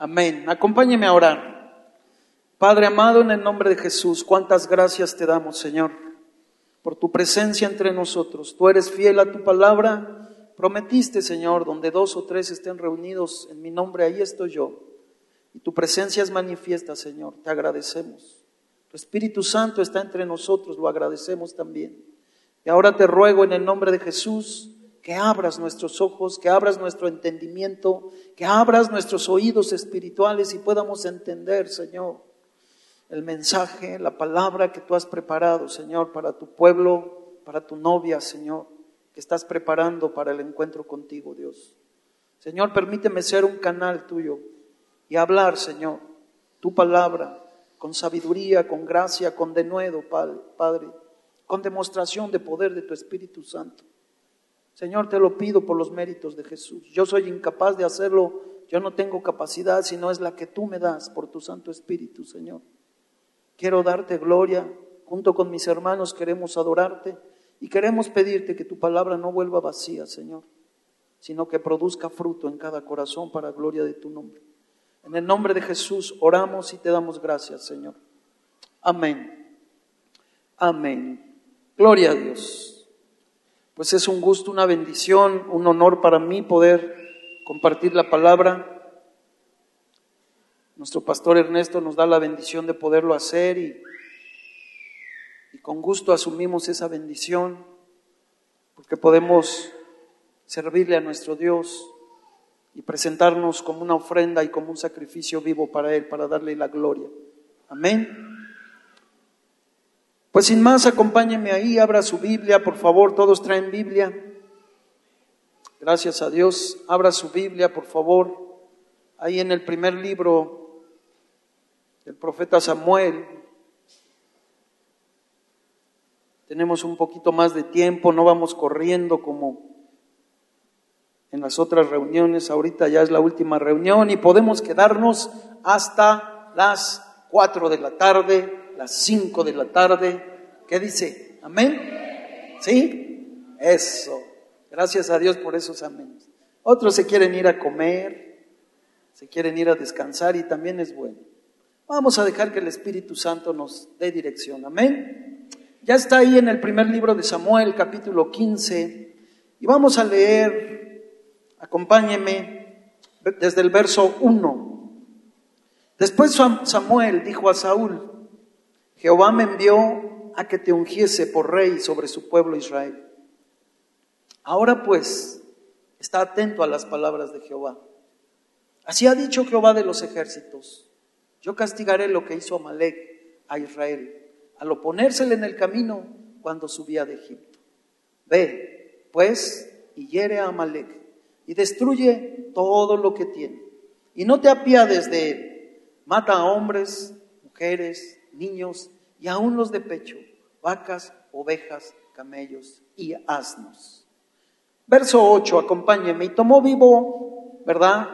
Amén. Acompáñeme a orar. Padre amado, en el nombre de Jesús, cuántas gracias te damos, Señor, por tu presencia entre nosotros. Tú eres fiel a tu palabra. Prometiste, Señor, donde dos o tres estén reunidos en mi nombre, ahí estoy yo. Y tu presencia es manifiesta, Señor. Te agradecemos. Tu Espíritu Santo está entre nosotros, lo agradecemos también. Y ahora te ruego en el nombre de Jesús que abras nuestros ojos, que abras nuestro entendimiento, que abras nuestros oídos espirituales y podamos entender, Señor, el mensaje, la palabra que tú has preparado, Señor, para tu pueblo, para tu novia, Señor, que estás preparando para el encuentro contigo, Dios. Señor, permíteme ser un canal tuyo y hablar, Señor, tu palabra con sabiduría, con gracia, con denuedo, Padre, con demostración de poder de tu Espíritu Santo. Señor, te lo pido por los méritos de Jesús. Yo soy incapaz de hacerlo, yo no tengo capacidad, sino es la que tú me das por tu Santo Espíritu, Señor. Quiero darte gloria, junto con mis hermanos queremos adorarte y queremos pedirte que tu palabra no vuelva vacía, Señor, sino que produzca fruto en cada corazón para gloria de tu nombre. En el nombre de Jesús oramos y te damos gracias, Señor. Amén. Amén. Gloria a Dios pues es un gusto, una bendición, un honor para mí poder compartir la palabra. Nuestro pastor Ernesto nos da la bendición de poderlo hacer y, y con gusto asumimos esa bendición porque podemos servirle a nuestro Dios y presentarnos como una ofrenda y como un sacrificio vivo para Él, para darle la gloria. Amén. Pues sin más, acompáñenme ahí, abra su Biblia, por favor, todos traen Biblia. Gracias a Dios, abra su Biblia, por favor. Ahí en el primer libro del profeta Samuel. Tenemos un poquito más de tiempo, no vamos corriendo como en las otras reuniones. Ahorita ya es la última reunión y podemos quedarnos hasta las cuatro de la tarde las 5 de la tarde. ¿Qué dice? ¿Amén? ¿Sí? Eso. Gracias a Dios por esos amén. Otros se quieren ir a comer, se quieren ir a descansar y también es bueno. Vamos a dejar que el Espíritu Santo nos dé dirección. Amén. Ya está ahí en el primer libro de Samuel, capítulo 15, y vamos a leer, acompáñeme, desde el verso 1. Después Samuel dijo a Saúl, Jehová me envió a que te ungiese por rey sobre su pueblo Israel. Ahora pues, está atento a las palabras de Jehová. Así ha dicho Jehová de los ejércitos. Yo castigaré lo que hizo Amalek a Israel, al oponérsele en el camino cuando subía de Egipto. Ve, pues, y hiere a Amalek, y destruye todo lo que tiene. Y no te apiades de él. Mata a hombres, mujeres, niños y aún los de pecho, vacas, ovejas, camellos y asnos. Verso 8, acompáñeme. Y tomó vivo, ¿verdad?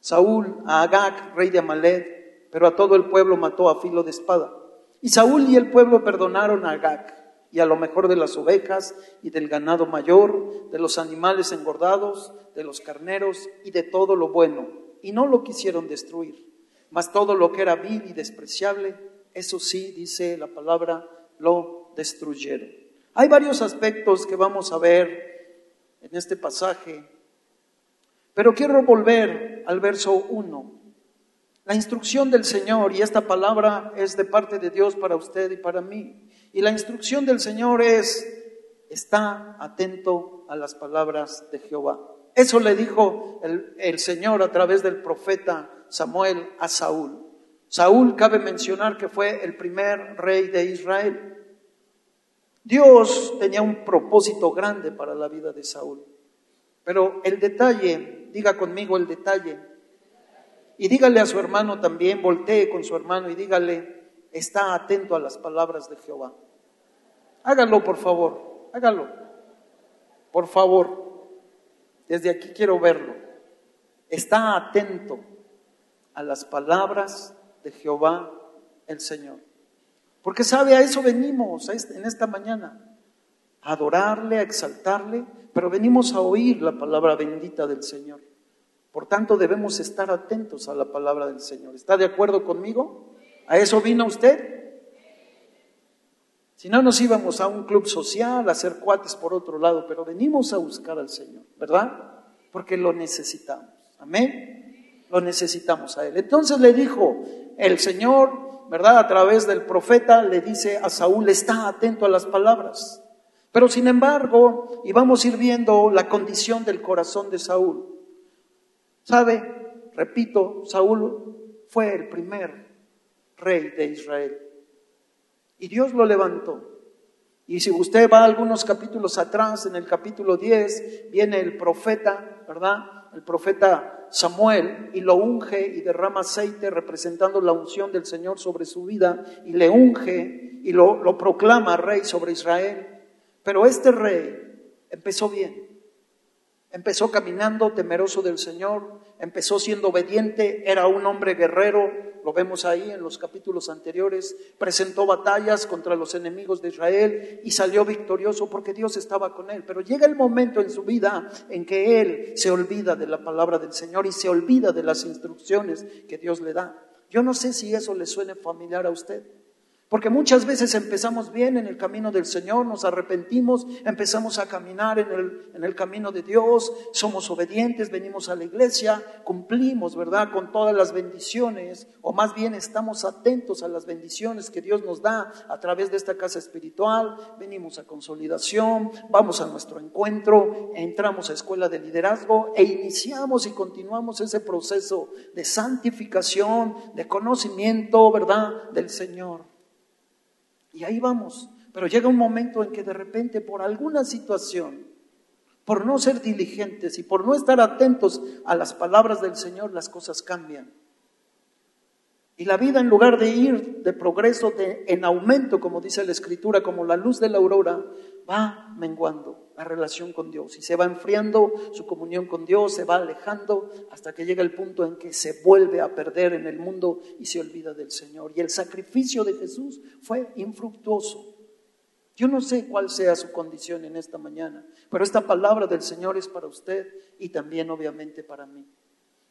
Saúl a Agag, rey de Amalek, pero a todo el pueblo mató a filo de espada. Y Saúl y el pueblo perdonaron a Agag y a lo mejor de las ovejas y del ganado mayor, de los animales engordados, de los carneros y de todo lo bueno, y no lo quisieron destruir. Mas todo lo que era vil y despreciable, eso sí, dice la palabra, lo destruyeron. Hay varios aspectos que vamos a ver en este pasaje, pero quiero volver al verso 1. La instrucción del Señor, y esta palabra es de parte de Dios para usted y para mí, y la instrucción del Señor es, está atento a las palabras de Jehová. Eso le dijo el, el Señor a través del profeta Samuel a Saúl. Saúl cabe mencionar que fue el primer rey de Israel. Dios tenía un propósito grande para la vida de Saúl. Pero el detalle, diga conmigo el detalle, y dígale a su hermano también, voltee con su hermano y dígale, está atento a las palabras de Jehová. Hágalo, por favor, hágalo. Por favor, desde aquí quiero verlo. Está atento a las palabras de Jehová el Señor. Porque sabe, a eso venimos en esta mañana, a adorarle, a exaltarle, pero venimos a oír la palabra bendita del Señor. Por tanto, debemos estar atentos a la palabra del Señor. ¿Está de acuerdo conmigo? ¿A eso vino usted? Si no, nos íbamos a un club social, a hacer cuates por otro lado, pero venimos a buscar al Señor, ¿verdad? Porque lo necesitamos. Amén. Lo necesitamos a Él. Entonces le dijo el Señor, ¿verdad? A través del profeta le dice a Saúl, está atento a las palabras. Pero sin embargo, y vamos a ir viendo la condición del corazón de Saúl. ¿Sabe? Repito, Saúl fue el primer rey de Israel. Y Dios lo levantó. Y si usted va algunos capítulos atrás, en el capítulo 10, viene el profeta, ¿verdad? El profeta Samuel y lo unge y derrama aceite representando la unción del Señor sobre su vida y le unge y lo, lo proclama rey sobre Israel. Pero este rey empezó bien. Empezó caminando temeroso del Señor, empezó siendo obediente, era un hombre guerrero, lo vemos ahí en los capítulos anteriores, presentó batallas contra los enemigos de Israel y salió victorioso porque Dios estaba con él. Pero llega el momento en su vida en que él se olvida de la palabra del Señor y se olvida de las instrucciones que Dios le da. Yo no sé si eso le suene familiar a usted. Porque muchas veces empezamos bien en el camino del Señor, nos arrepentimos, empezamos a caminar en el, en el, camino de Dios, somos obedientes, venimos a la iglesia, cumplimos, ¿verdad?, con todas las bendiciones, o más bien estamos atentos a las bendiciones que Dios nos da a través de esta casa espiritual, venimos a consolidación, vamos a nuestro encuentro, entramos a escuela de liderazgo e iniciamos y continuamos ese proceso de santificación, de conocimiento, ¿verdad?, del Señor. Y ahí vamos. Pero llega un momento en que de repente por alguna situación, por no ser diligentes y por no estar atentos a las palabras del Señor, las cosas cambian. Y la vida en lugar de ir de progreso, de, en aumento, como dice la Escritura, como la luz de la aurora, va menguando la relación con Dios y se va enfriando su comunión con Dios, se va alejando hasta que llega el punto en que se vuelve a perder en el mundo y se olvida del Señor. Y el sacrificio de Jesús fue infructuoso. Yo no sé cuál sea su condición en esta mañana, pero esta palabra del Señor es para usted y también obviamente para mí.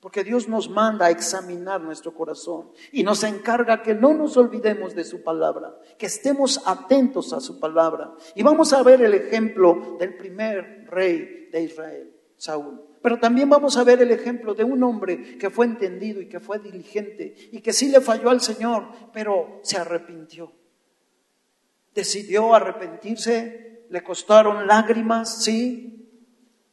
Porque Dios nos manda a examinar nuestro corazón y nos encarga que no nos olvidemos de su palabra, que estemos atentos a su palabra. Y vamos a ver el ejemplo del primer rey de Israel, Saúl. Pero también vamos a ver el ejemplo de un hombre que fue entendido y que fue diligente y que sí le falló al Señor, pero se arrepintió. Decidió arrepentirse, le costaron lágrimas, sí,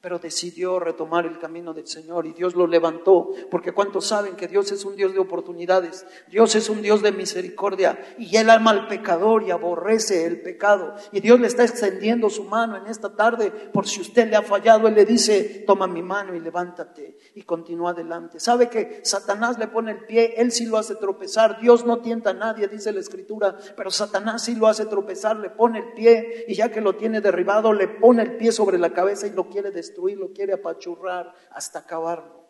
pero decidió retomar el camino del Señor y Dios lo levantó, porque cuántos saben que Dios es un Dios de oportunidades, Dios es un Dios de misericordia y Él ama al pecador y aborrece el pecado. Y Dios le está extendiendo su mano en esta tarde, por si usted le ha fallado, Él le dice, toma mi mano y levántate y continúa adelante. Sabe que Satanás le pone el pie, Él sí lo hace tropezar, Dios no tienta a nadie, dice la Escritura, pero Satanás sí lo hace tropezar, le pone el pie y ya que lo tiene derribado, le pone el pie sobre la cabeza y lo quiere destruir lo quiere apachurrar hasta acabarlo.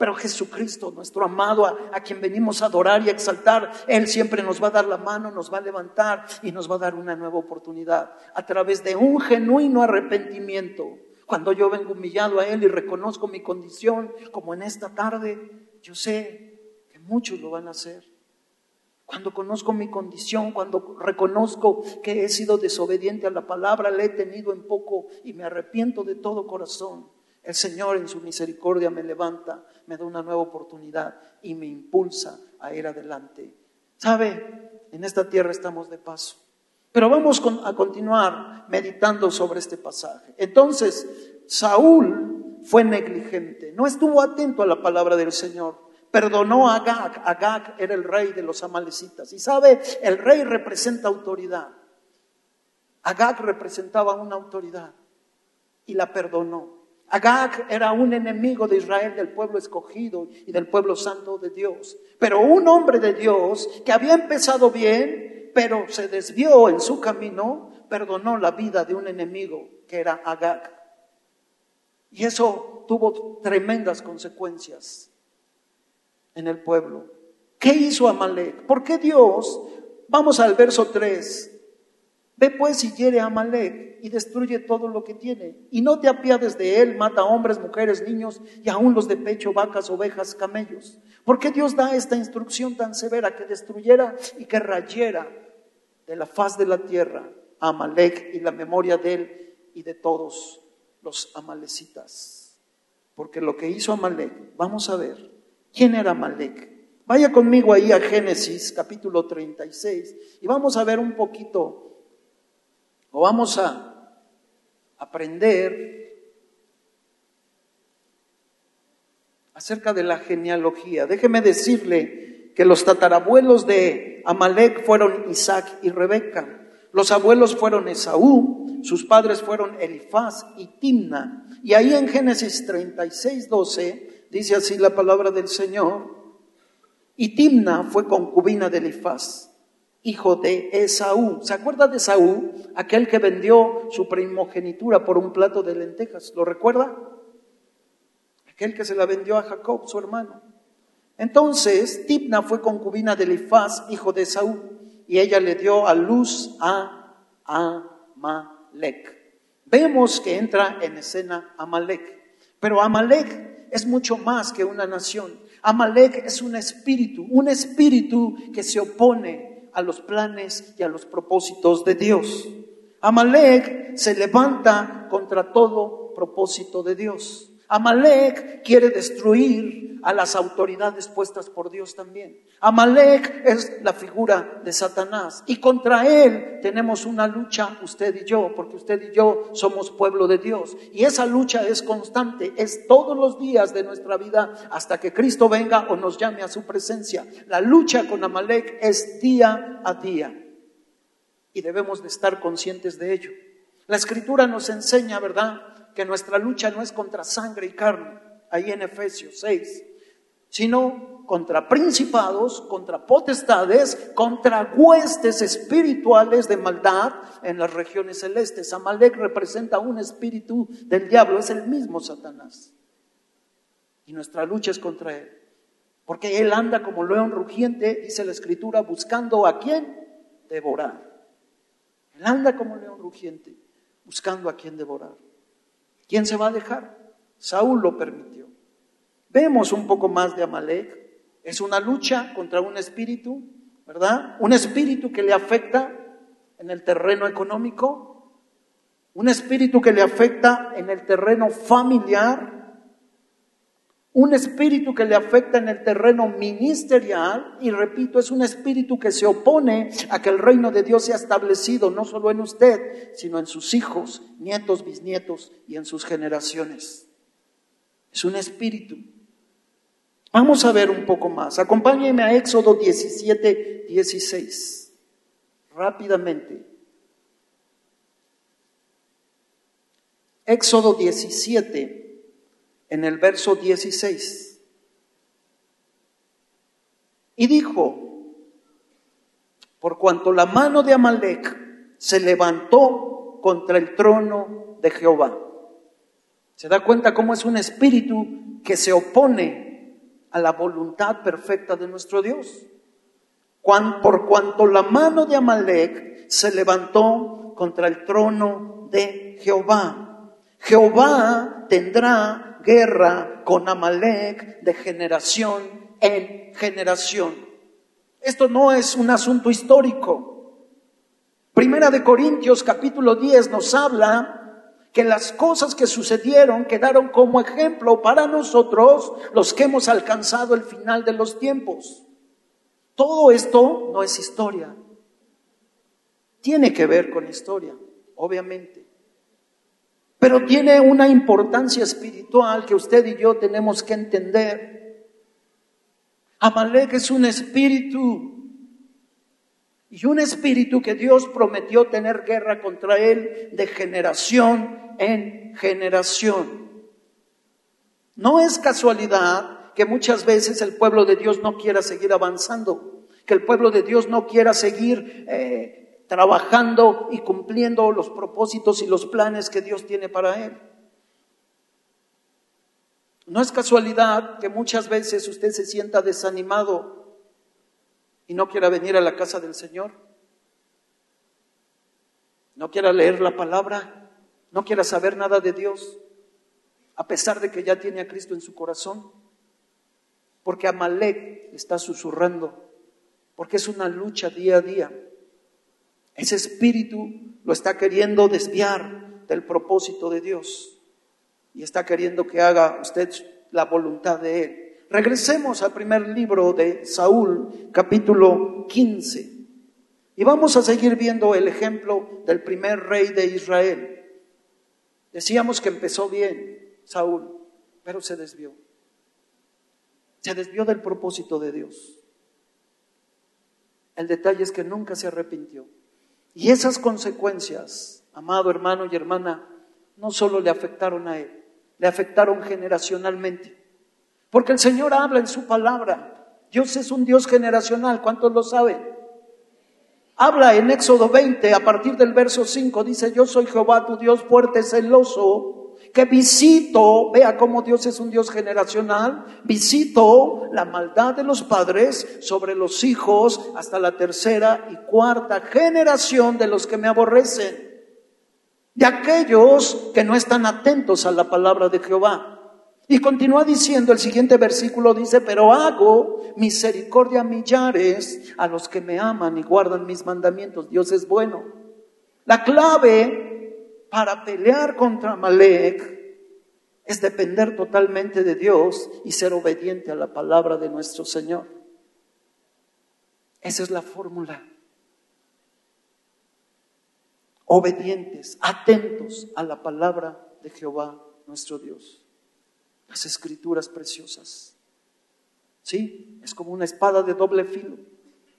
Pero Jesucristo, nuestro amado, a, quien venimos a adorar y a exaltar, Él siempre nos va a dar la mano, nos va a levantar y nos va a dar una nueva oportunidad a través de un genuino arrepentimiento. Cuando yo vengo humillado a Él y reconozco mi condición, como en esta tarde, yo sé que muchos lo van a hacer. Cuando conozco mi condición, cuando reconozco que he sido desobediente a la palabra, le he tenido en poco y me arrepiento de todo corazón, el Señor en su misericordia me levanta, me da una nueva oportunidad y me impulsa a ir adelante. ¿Sabe? En esta tierra estamos de paso. Pero vamos a continuar meditando sobre este pasaje. Entonces, Saúl fue negligente, no estuvo atento a la palabra del Señor perdonó a Agag. Agag era el rey de los amalecitas. Y sabe, el rey representa autoridad. Agag representaba una autoridad y la perdonó. Agag era un enemigo de Israel, del pueblo escogido y del pueblo santo de Dios. Pero un hombre de Dios que había empezado bien, pero se desvió en su camino, perdonó la vida de un enemigo que era Agag. Y eso tuvo tremendas consecuencias en el pueblo. ¿Qué hizo Amalek? ¿Por qué Dios? Vamos al verso 3. Ve pues y hiere a Amalek y destruye todo lo que tiene. Y no te apiades de él, mata hombres, mujeres, niños y aún los de pecho, vacas, ovejas, camellos. ¿Por qué Dios da esta instrucción tan severa que destruyera y que rayera de la faz de la tierra a Amalek y la memoria de él y de todos los amalecitas? Porque lo que hizo Amalek, vamos a ver, ¿quién era Amalek? Vaya conmigo ahí a Génesis capítulo 36 y vamos a ver un poquito o vamos a aprender acerca de la genealogía. Déjeme decirle que los tatarabuelos de Amalek fueron Isaac y Rebeca. Los abuelos fueron Esaú, sus padres fueron Elifaz y Timna. Y ahí en Génesis 36, 12 dice así la palabra del Señor. Y Timna fue concubina de Elifaz hijo de Esaú. ¿Se acuerda de Esaú? Aquel que vendió su primogenitura por un plato de lentejas. ¿Lo recuerda? Aquel que se la vendió a Jacob, su hermano. Entonces, Tipna fue concubina de Elifaz, hijo de Esaú, y ella le dio a luz a Amalek. Vemos que entra en escena Amalek. Pero Amalek es mucho más que una nación. Amalek es un espíritu, un espíritu que se opone a los planes y a los propósitos de Dios. Amalek se levanta contra todo propósito de Dios. Amalek quiere destruir a las autoridades puestas por Dios también. Amalek es la figura de Satanás y contra él tenemos una lucha usted y yo, porque usted y yo somos pueblo de Dios. Y esa lucha es constante, es todos los días de nuestra vida hasta que Cristo venga o nos llame a su presencia. La lucha con Amalek es día a día y debemos de estar conscientes de ello. La escritura nos enseña, ¿verdad? Que nuestra lucha no es contra sangre y carne, ahí en Efesios 6, sino contra principados, contra potestades, contra huestes espirituales de maldad en las regiones celestes. Amalek representa un espíritu del diablo, es el mismo Satanás. Y nuestra lucha es contra él. Porque él anda como león rugiente, dice la escritura, buscando a quién devorar. Él anda como león rugiente, buscando a quién devorar. ¿Quién se va a dejar? Saúl lo permitió. Vemos un poco más de Amalek. Es una lucha contra un espíritu, ¿verdad? Un espíritu que le afecta en el terreno económico, un espíritu que le afecta en el terreno familiar, un espíritu que le afecta en el terreno ministerial y repito, es un espíritu que se opone a que el reino de Dios sea establecido no solo en usted, sino en sus hijos, nietos, bisnietos y en sus generaciones. Es un espíritu. Vamos a ver un poco más. Acompáñenme a Éxodo 17, 16. Rápidamente. Éxodo 17, en el verso 16. Y dijo, por cuanto la mano de Amalek se levantó contra el trono de Jehová. ¿Se da cuenta cómo es un espíritu que se opone a la voluntad perfecta de nuestro Dios? Por cuanto la mano de Amalek se levantó contra el trono de Jehová. Jehová tendrá guerra con Amalek de generación en generación. Esto no es un asunto histórico. Primera de Corintios capítulo 10 nos habla que las cosas que sucedieron quedaron como ejemplo para nosotros los que hemos alcanzado el final de los tiempos. Todo esto no es historia. Tiene que ver con historia, obviamente pero tiene una importancia espiritual que usted y yo tenemos que entender. Amalek es un espíritu y un espíritu que Dios prometió tener guerra contra él de generación en generación. No es casualidad que muchas veces el pueblo de Dios no quiera seguir avanzando, que el pueblo de Dios no quiera seguir eh, trabajando y cumpliendo los propósitos y los planes que Dios tiene para él. No es casualidad que muchas veces usted se sienta desanimado y no quiera venir a la casa del Señor. no quiera leer la palabra, no quiera saber nada de Dios, a pesar de que ya tiene a Cristo en su corazón, porque Amalek está susurrando, porque es una lucha día a día. Ese espíritu lo está queriendo desviar del propósito de Dios y está queriendo que haga usted la voluntad de Él. Regresemos al primer libro de Saúl, capítulo 15. Y vamos a seguir viendo el ejemplo del primer rey de Israel. Decíamos que empezó bien Saúl, pero se desvió. Se desvió del propósito de Dios. El detalle es que nunca se arrepintió. Y esas consecuencias, amado hermano y hermana, no solo le afectaron a él, le afectaron generacionalmente. Porque el Señor habla en su palabra. Dios es un Dios generacional, ¿cuántos lo saben? Habla en Éxodo 20, a partir del verso 5, dice, yo soy Jehová, tu Dios fuerte, celoso, que visito, vea cómo Dios es un Dios generacional, visito la maldad de los padres sobre los hijos hasta la tercera y cuarta generación de los que me aborrecen, de aquellos que no están atentos a la palabra de Jehová. Y continúa diciendo, el siguiente versículo dice, pero hago misericordia a millares a los que me aman y guardan mis mandamientos. Dios es bueno. La clave para pelear contra Malek es depender totalmente de Dios y ser obediente a la palabra de nuestro Señor. Esa es la fórmula. Obedientes, atentos a la palabra de Jehová nuestro Dios las escrituras preciosas. ¿Sí? Es como una espada de doble filo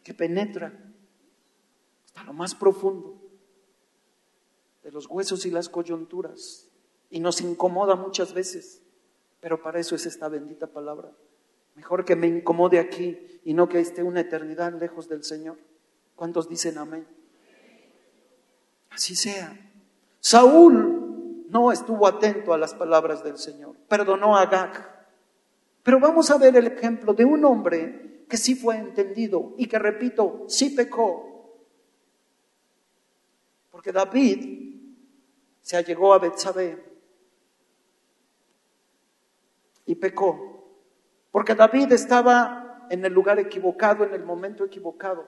que penetra hasta lo más profundo los huesos y las coyunturas y nos incomoda muchas veces, pero para eso es esta bendita palabra. Mejor que me incomode aquí y no que esté una eternidad lejos del Señor. ¿Cuántos dicen amén? Así sea. Saúl no estuvo atento a las palabras del Señor. Perdonó a Agag. Pero vamos a ver el ejemplo de un hombre que sí fue entendido y que, repito, sí pecó. Porque David se allegó a Betsabé y pecó. Porque David estaba en el lugar equivocado, en el momento equivocado.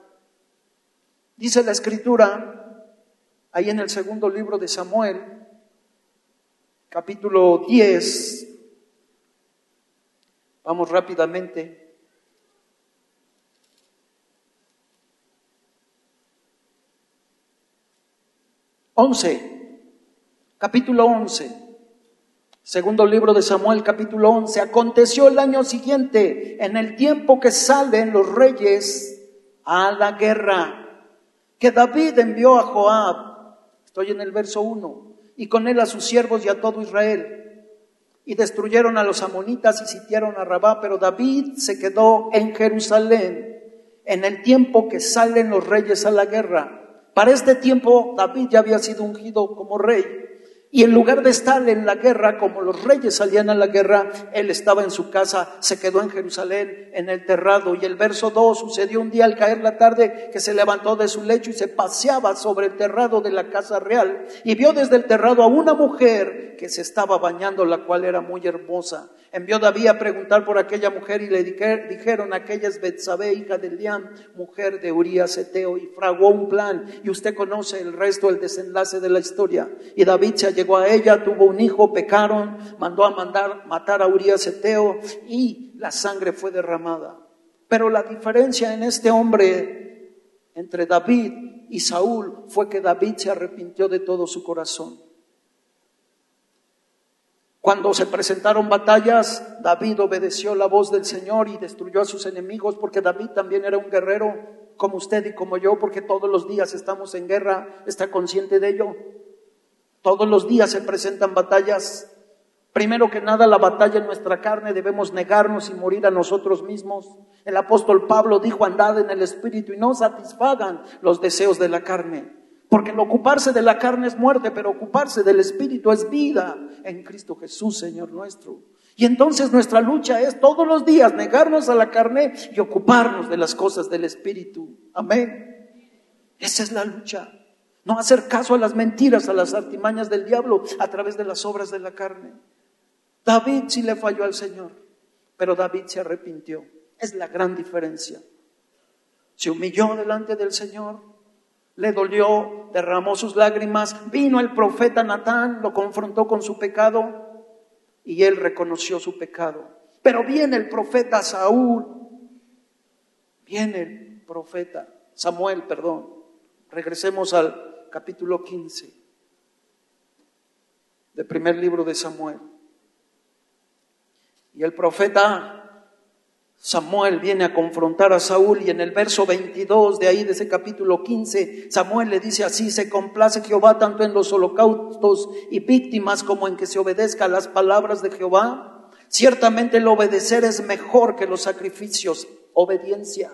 Dice la escritura, ahí en el segundo libro de Samuel, capítulo 10. Vamos rápidamente. Once, capítulo once, segundo libro de Samuel, capítulo once. Aconteció el año siguiente, en el tiempo que salen los reyes a la guerra, que David envió a Joab, estoy en el verso uno, y con él a sus siervos y a todo Israel. Y destruyeron a los amonitas y sitiaron a Rabá, pero David se quedó en Jerusalén en el tiempo que salen los reyes a la guerra. Para este tiempo David ya había sido ungido como rey y en lugar de estar en la guerra, como los reyes salían a la guerra, él estaba en su casa, se quedó en Jerusalén, en el terrado. Y el verso 2 sucedió un día al caer la tarde que se levantó de su lecho y se paseaba sobre el terrado de la casa real. Y vio desde el terrado a una mujer que se estaba bañando, la cual era muy hermosa. Envió David a preguntar por aquella mujer y le dijeron, aquella es Betsabé, hija de Eliam, mujer de Urias Eteo, y fraguó un plan. Y usted conoce el resto, el desenlace de la historia. Y David se llegó a ella, tuvo un hijo, pecaron, mandó a mandar matar a Urias Eteo y la sangre fue derramada. Pero la diferencia en este hombre entre David y Saúl fue que David se arrepintió de todo su corazón. Cuando se presentaron batallas, David obedeció la voz del Señor y destruyó a sus enemigos, porque David también era un guerrero como usted y como yo, porque todos los días estamos en guerra, está consciente de ello. Todos los días se presentan batallas. Primero que nada, la batalla en nuestra carne, debemos negarnos y morir a nosotros mismos. El apóstol Pablo dijo, andad en el Espíritu y no satisfagan los deseos de la carne. Porque el ocuparse de la carne es muerte, pero ocuparse del Espíritu es vida en Cristo Jesús, Señor nuestro. Y entonces nuestra lucha es todos los días negarnos a la carne y ocuparnos de las cosas del Espíritu. Amén. Esa es la lucha. No hacer caso a las mentiras, a las artimañas del diablo a través de las obras de la carne. David sí le falló al Señor, pero David se arrepintió. Es la gran diferencia. Se humilló delante del Señor, le dolió, derramó sus lágrimas, vino el profeta Natán, lo confrontó con su pecado y él reconoció su pecado. Pero viene el profeta Saúl, viene el profeta Samuel, perdón. Regresemos al capítulo 15 del primer libro de Samuel. Y el profeta Samuel viene a confrontar a Saúl y en el verso 22 de ahí, de ese capítulo 15, Samuel le dice así, se complace Jehová tanto en los holocaustos y víctimas como en que se obedezca a las palabras de Jehová. Ciertamente el obedecer es mejor que los sacrificios, obediencia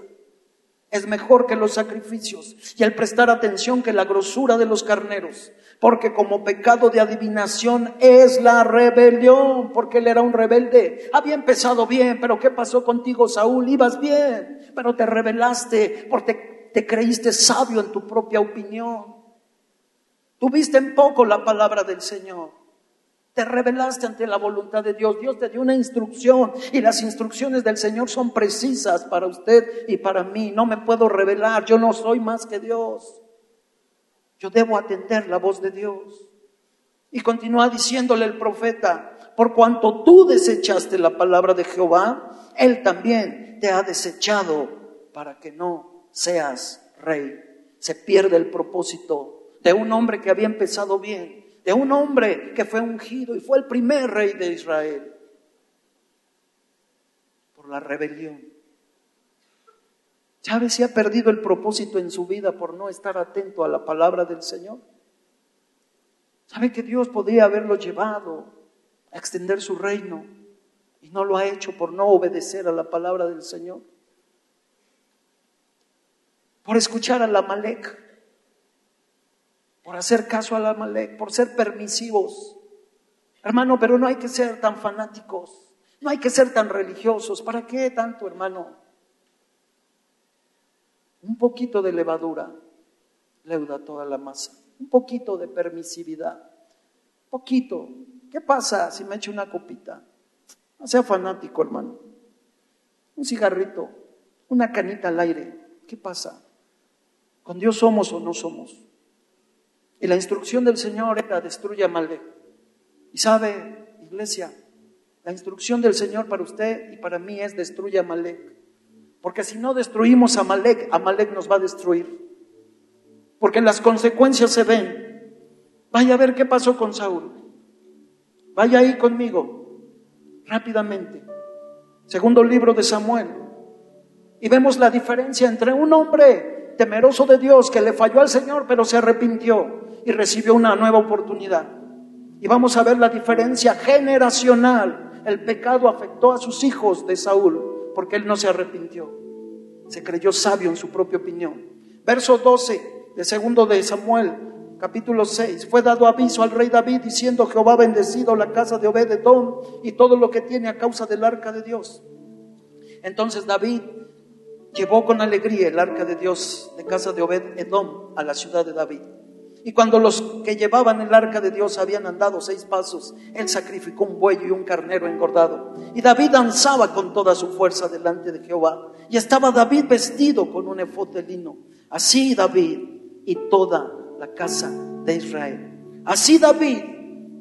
es mejor que los sacrificios y el prestar atención que la grosura de los carneros, porque como pecado de adivinación es la rebelión, porque él era un rebelde. Había empezado bien, pero ¿qué pasó contigo, Saúl? Ibas bien, pero te rebelaste porque te creíste sabio en tu propia opinión. Tuviste en poco la palabra del Señor. Te rebelaste ante la voluntad de Dios. Dios te dio una instrucción y las instrucciones del Señor son precisas para usted y para mí. No me puedo revelar. Yo no soy más que Dios. Yo debo atender la voz de Dios. Y continúa diciéndole el profeta, por cuanto tú desechaste la palabra de Jehová, Él también te ha desechado para que no seas rey. Se pierde el propósito de un hombre que había empezado bien de un hombre que fue ungido y fue el primer rey de Israel por la rebelión. ¿Sabe si ha perdido el propósito en su vida por no estar atento a la palabra del Señor? ¿Sabe que Dios podría haberlo llevado a extender su reino y no lo ha hecho por no obedecer a la palabra del Señor? Por escuchar a la Malek por hacer caso a la Amalek, por ser permisivos. Hermano, pero no hay que ser tan fanáticos, no hay que ser tan religiosos. ¿Para qué tanto, hermano? Un poquito de levadura leuda toda la masa, un poquito de permisividad, poquito. ¿Qué pasa si me echo una copita? No sea fanático, hermano. Un cigarrito, una canita al aire. ¿Qué pasa? ¿Con Dios somos o no somos? Y la instrucción del Señor era destruya a Y sabe, iglesia, la instrucción del Señor para usted y para mí es destruya a Porque si no destruimos a Malek, Amalek nos va a destruir. Porque las consecuencias se ven. Vaya a ver qué pasó con Saúl. Vaya ahí conmigo, rápidamente. Segundo libro de Samuel. Y vemos la diferencia entre un hombre temeroso de Dios que le falló al Señor, pero se arrepintió y recibió una nueva oportunidad. Y vamos a ver la diferencia generacional. El pecado afectó a sus hijos de Saúl porque él no se arrepintió. Se creyó sabio en su propia opinión. Verso 12 de segundo de Samuel, capítulo 6. Fue dado aviso al rey David diciendo Jehová bendecido la casa de Obed-edom y todo lo que tiene a causa del arca de Dios. Entonces David llevó con alegría el arca de Dios de casa de Obed-edom a la ciudad de David. Y cuando los que llevaban el arca de Dios habían andado seis pasos, él sacrificó un buey y un carnero engordado. Y David danzaba con toda su fuerza delante de Jehová. Y estaba David vestido con un efod de lino. Así David y toda la casa de Israel. Así David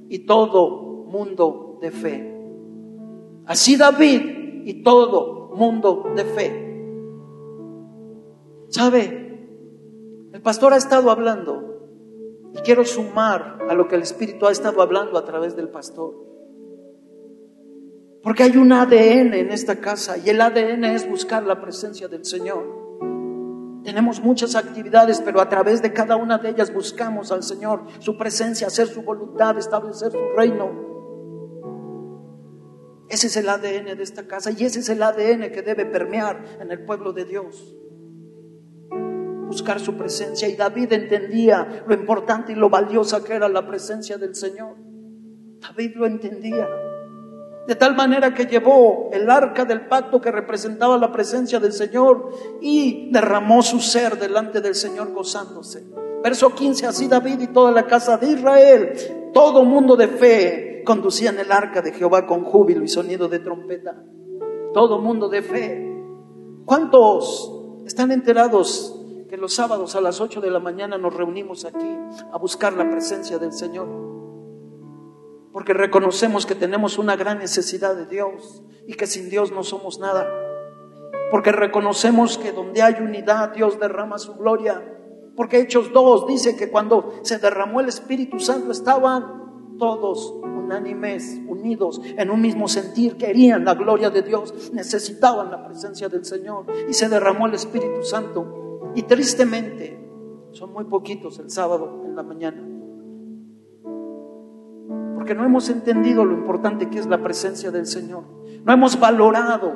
y todo mundo de fe. Así David y todo mundo de fe. ¿Sabe? El pastor ha estado hablando y quiero sumar a lo que el Espíritu ha estado hablando a través del pastor. Porque hay un ADN en esta casa y el ADN es buscar la presencia del Señor. Tenemos muchas actividades, pero a través de cada una de ellas buscamos al Señor, su presencia, hacer su voluntad, establecer su reino. Ese es el ADN de esta casa y ese es el ADN que debe permear en el pueblo de Dios buscar su presencia. Y David entendía lo importante y lo valiosa que era la presencia del Señor. David lo entendía. De tal manera que llevó el arca del pacto que representaba la presencia del Señor y derramó su ser delante del Señor gozándose. Verso 15, así David y toda la casa de Israel, todo mundo de fe, conducían el arca de Jehová con júbilo y sonido de trompeta. Todo mundo de fe. ¿Cuántos están enterados que los sábados a las 8 de la mañana nos reunimos aquí a buscar la presencia del Señor? Porque reconocemos que tenemos una gran necesidad de Dios y que sin Dios no somos nada. Porque reconocemos que donde hay unidad Dios derrama su gloria. Porque Hechos 2 dice que cuando se derramó el Espíritu Santo estaban todos unánimes, unidos en un mismo sentir, querían la gloria de Dios, necesitaban la presencia del Señor y se derramó el Espíritu Santo. Y tristemente, son muy poquitos el sábado en la mañana. Porque no hemos entendido lo importante que es la presencia del Señor. No hemos valorado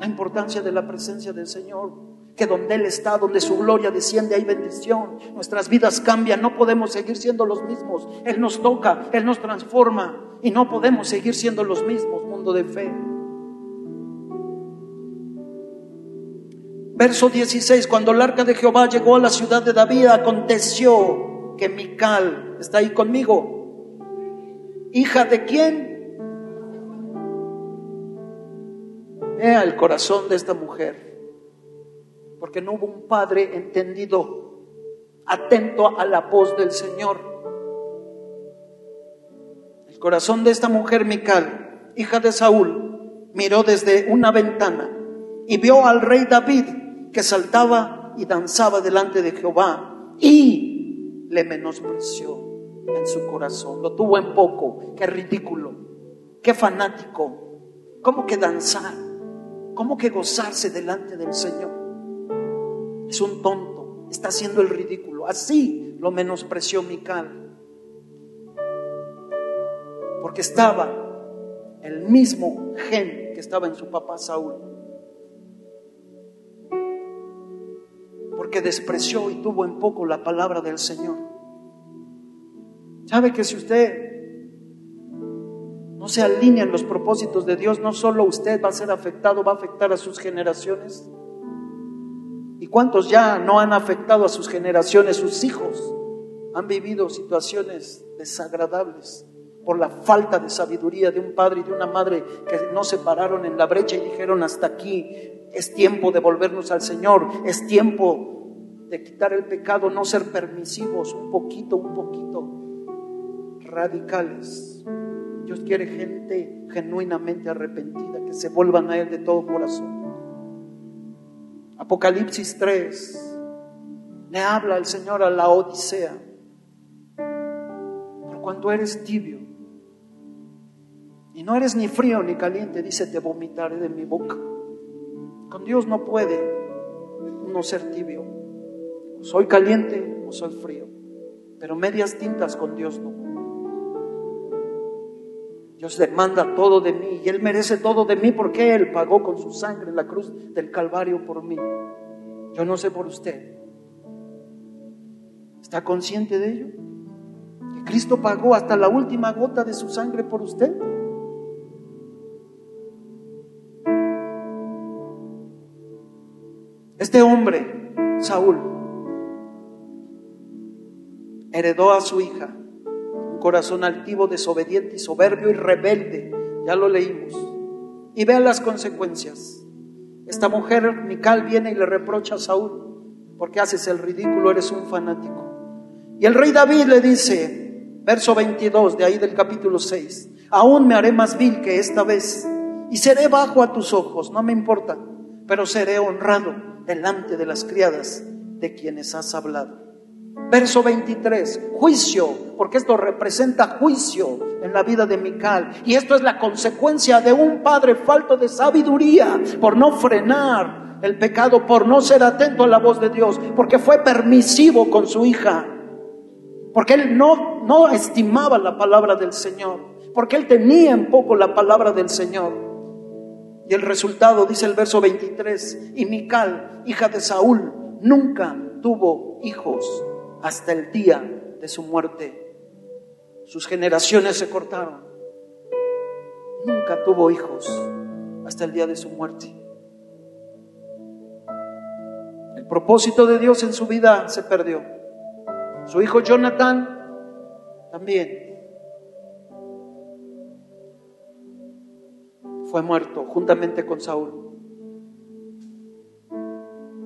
la importancia de la presencia del Señor que donde Él está, donde su gloria desciende, hay bendición. Nuestras vidas cambian, no podemos seguir siendo los mismos. Él nos toca, Él nos transforma y no podemos seguir siendo los mismos, mundo de fe. Verso 16, cuando el arca de Jehová llegó a la ciudad de David, aconteció que Mical, está ahí conmigo, hija de quién? Vea el corazón de esta mujer porque no hubo un padre entendido, atento a la voz del Señor. El corazón de esta mujer, Mical, hija de Saúl, miró desde una ventana y vio al rey David que saltaba y danzaba delante de Jehová y le menospreció en su corazón. Lo tuvo en poco. Qué ridículo, qué fanático. ¿Cómo que danzar? ¿Cómo que gozarse delante del Señor? es un tonto, está haciendo el ridículo. Así lo menospreció Mical. Porque estaba el mismo gen que estaba en su papá Saúl. Porque despreció y tuvo en poco la palabra del Señor. ¿Sabe que si usted no se alinea en los propósitos de Dios, no solo usted va a ser afectado, va a afectar a sus generaciones? ¿Y cuántos ya no han afectado a sus generaciones, sus hijos? Han vivido situaciones desagradables por la falta de sabiduría de un padre y de una madre que no se pararon en la brecha y dijeron hasta aquí, es tiempo de volvernos al Señor, es tiempo de quitar el pecado, no ser permisivos, un poquito, un poquito radicales. Dios quiere gente genuinamente arrepentida, que se vuelvan a Él de todo corazón. Apocalipsis 3 le habla el Señor a la Odisea. Por cuando eres tibio y no eres ni frío ni caliente, dice, te vomitaré de mi boca. Con Dios no puede uno ser tibio. Soy caliente o soy frío. Pero medias tintas con Dios no. Dios demanda todo de mí y Él merece todo de mí porque Él pagó con su sangre en la cruz del Calvario por mí. Yo no sé por usted. ¿Está consciente de ello? Que Cristo pagó hasta la última gota de su sangre por usted. Este hombre, Saúl, heredó a su hija corazón altivo, desobediente y soberbio y rebelde. Ya lo leímos. Y vean las consecuencias. Esta mujer, Mical, viene y le reprocha a Saúl, porque haces el ridículo, eres un fanático. Y el rey David le dice, verso 22 de ahí del capítulo 6, aún me haré más vil que esta vez, y seré bajo a tus ojos, no me importa, pero seré honrado delante de las criadas de quienes has hablado. Verso 23, juicio, porque esto representa juicio en la vida de Mical. Y esto es la consecuencia de un padre falto de sabiduría por no frenar el pecado, por no ser atento a la voz de Dios, porque fue permisivo con su hija, porque él no, no estimaba la palabra del Señor, porque él tenía en poco la palabra del Señor. Y el resultado, dice el verso 23, y Mical, hija de Saúl, nunca tuvo hijos hasta el día de su muerte. Sus generaciones se cortaron. Nunca tuvo hijos hasta el día de su muerte. El propósito de Dios en su vida se perdió. Su hijo Jonathan también fue muerto juntamente con Saúl.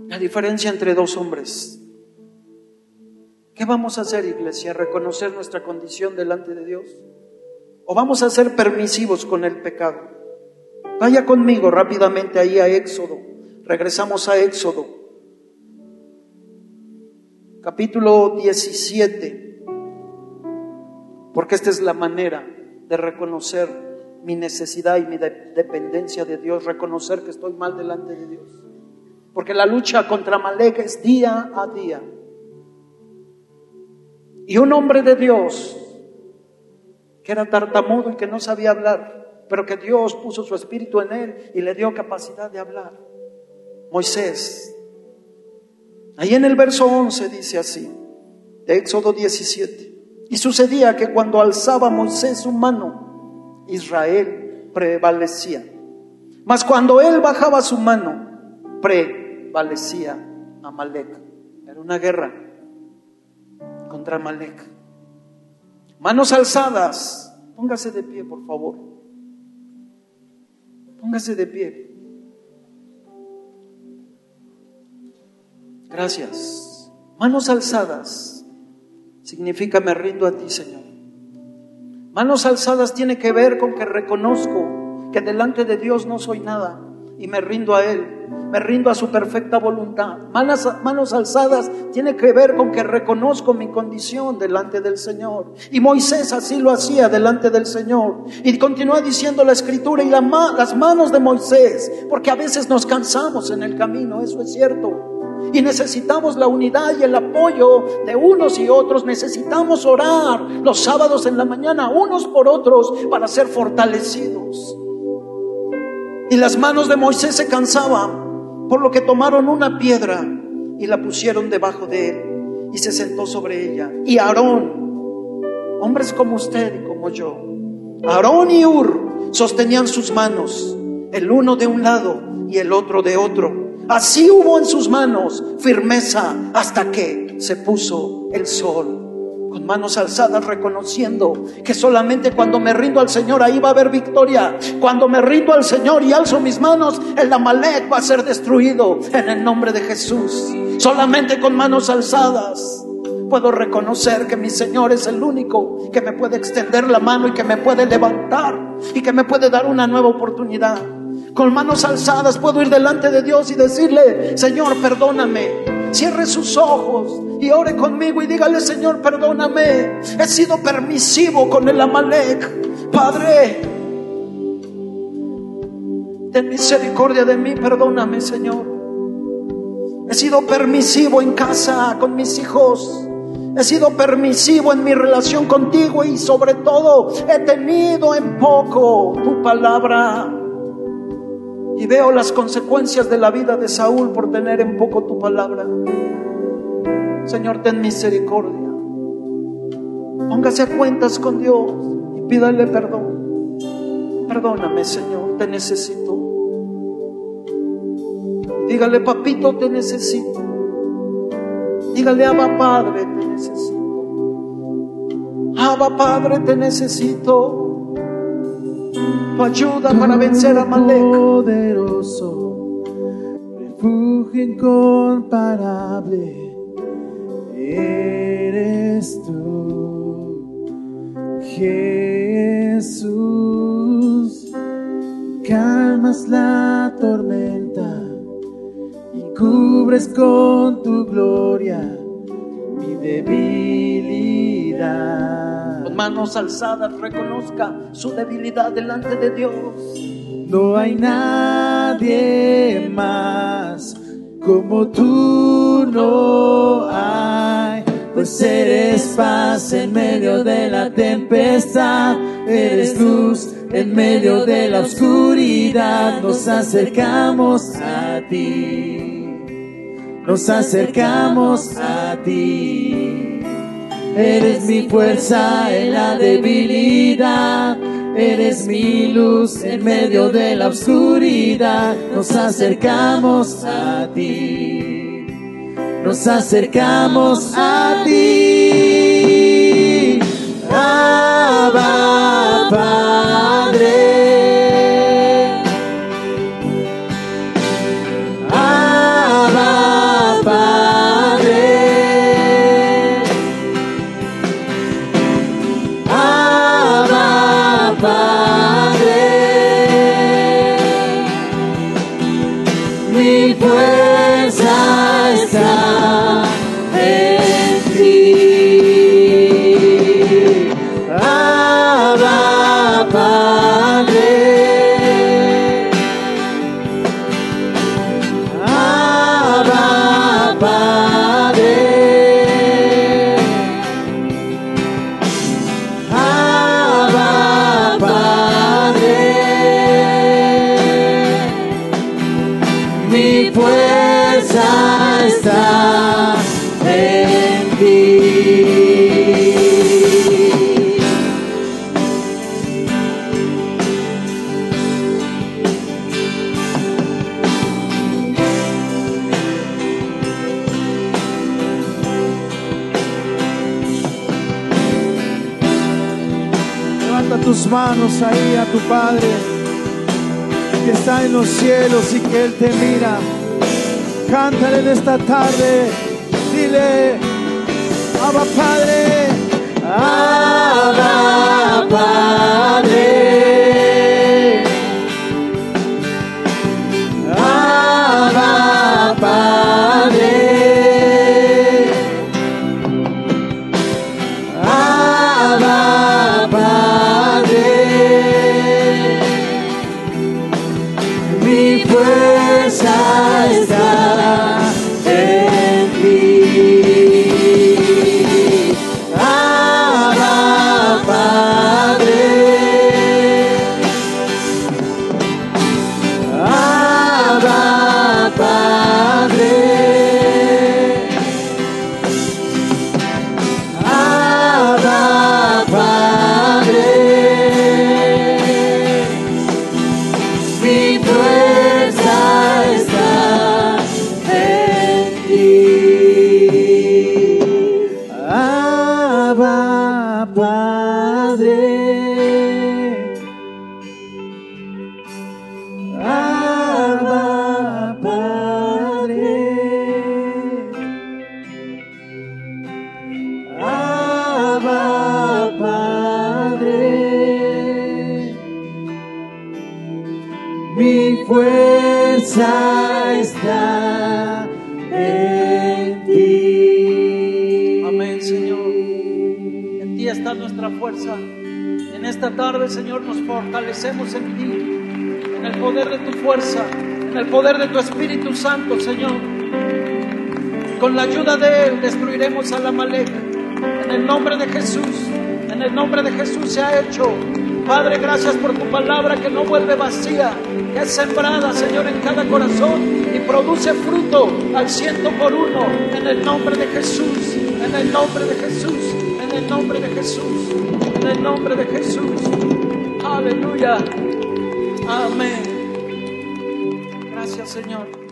La diferencia entre dos hombres. ¿Qué vamos a hacer, iglesia? ¿Reconocer nuestra condición delante de Dios? ¿O vamos a ser permisivos con el pecado? Vaya conmigo rápidamente ahí a Éxodo. Regresamos a Éxodo. Capítulo 17. Porque esta es la manera de reconocer mi necesidad y mi dependencia de Dios, reconocer que estoy mal delante de Dios. Porque la lucha contra Malek es día a día. Y un hombre de Dios, que era tartamudo y que no sabía hablar, pero que Dios puso su espíritu en él y le dio capacidad de hablar. Moisés. Ahí en el verso 11 dice así, de Éxodo 17. Y sucedía que cuando alzaba Moisés su mano, Israel prevalecía. Mas cuando él bajaba su mano, prevalecía Amalek. Era una guerra contra Amalek. Manos alzadas. Póngase de pie, por favor. Póngase de pie. Gracias. Manos alzadas significa me rindo a ti, Señor. Manos alzadas tiene que ver con que reconozco que delante de Dios no soy nada y me rindo a Él, me rindo a su perfecta voluntad. Manos, manos alzadas tiene que ver con que reconozco mi condición delante del Señor. Y Moisés así lo hacía delante del Señor. Y continúa diciendo la escritura y las manos de Moisés, porque a veces nos cansamos en el camino, eso es cierto. Y necesitamos la unidad y el apoyo de unos y otros. Necesitamos orar los sábados en la mañana unos por otros para ser fortalecidos. Y las manos de Moisés se cansaban, por lo que tomaron una piedra y la pusieron debajo de él y se sentó sobre ella. Y Aarón, hombres como usted y como yo, Aarón y Ur sostenían sus manos, el uno de un lado y el otro de otro Así hubo en sus manos firmeza hasta que se puso el sol. Con manos alzadas reconociendo que solamente cuando me rindo al Señor ahí va a haber victoria. Cuando me rindo al Señor y alzo mis manos, el Amalek va a ser destruido en el nombre de Jesús. Solamente con manos alzadas puedo reconocer que mi Señor es el único que me puede extender la mano y que me puede levantar y que me puede dar una nueva oportunidad con manos alzadas puedo ir delante de Dios y decirle, Señor, perdóname. Cierre sus ojos y ore conmigo y dígale, Señor, perdóname. He sido permisivo con el Amalek. Padre, ten misericordia de mí, perdóname, Señor. He sido permisivo en casa con mis hijos. He sido permisivo en mi relación contigo y sobre todo he tenido en poco tu palabra. Y veo las consecuencias de la vida de Saúl por tener en poco tu palabra. Señor, ten misericordia. Póngase a cuentas con Dios y pídale perdón. Perdóname, Señor, te necesito. Dígale, papito, te necesito. Dígale, Abba Padre, te necesito. Abba Padre, te necesito tu ayuda para vencer a Malek. Poderoso, refugio incomparable, eres tú, Jesús. Calmas la tormenta y cubres con tu gloria mi debilidad manos alzadas reconozca su debilidad delante de Dios. No hay nadie más como tú, no hay. Pues eres paz en medio de la tempestad, eres luz en medio de la oscuridad. Nos acercamos a ti, nos acercamos a ti. Eres mi fuerza en la debilidad. Eres mi luz en medio de la oscuridad. Nos acercamos a ti. Nos acercamos a ti. Abba, Tus manos ahí a tu Padre que está en los cielos y que Él te mira. Cántale en esta tarde. Dile, Abba Padre. Abba Padre. Abba esta tarde, Señor, nos fortalecemos en ti, en el poder de tu fuerza, en el poder de tu Espíritu Santo, Señor. Con la ayuda de Él destruiremos a la Amalek. En el nombre de Jesús, en el nombre de Jesús se ha hecho. Padre, gracias por tu palabra que no vuelve vacía, es sembrada, Señor, en cada corazón y produce fruto al ciento por uno. En el nombre de Jesús, en el nombre de Jesús, en el nombre de Jesús, en el nombre de Jesús. Aleluya. Amén. Gracias, Señor.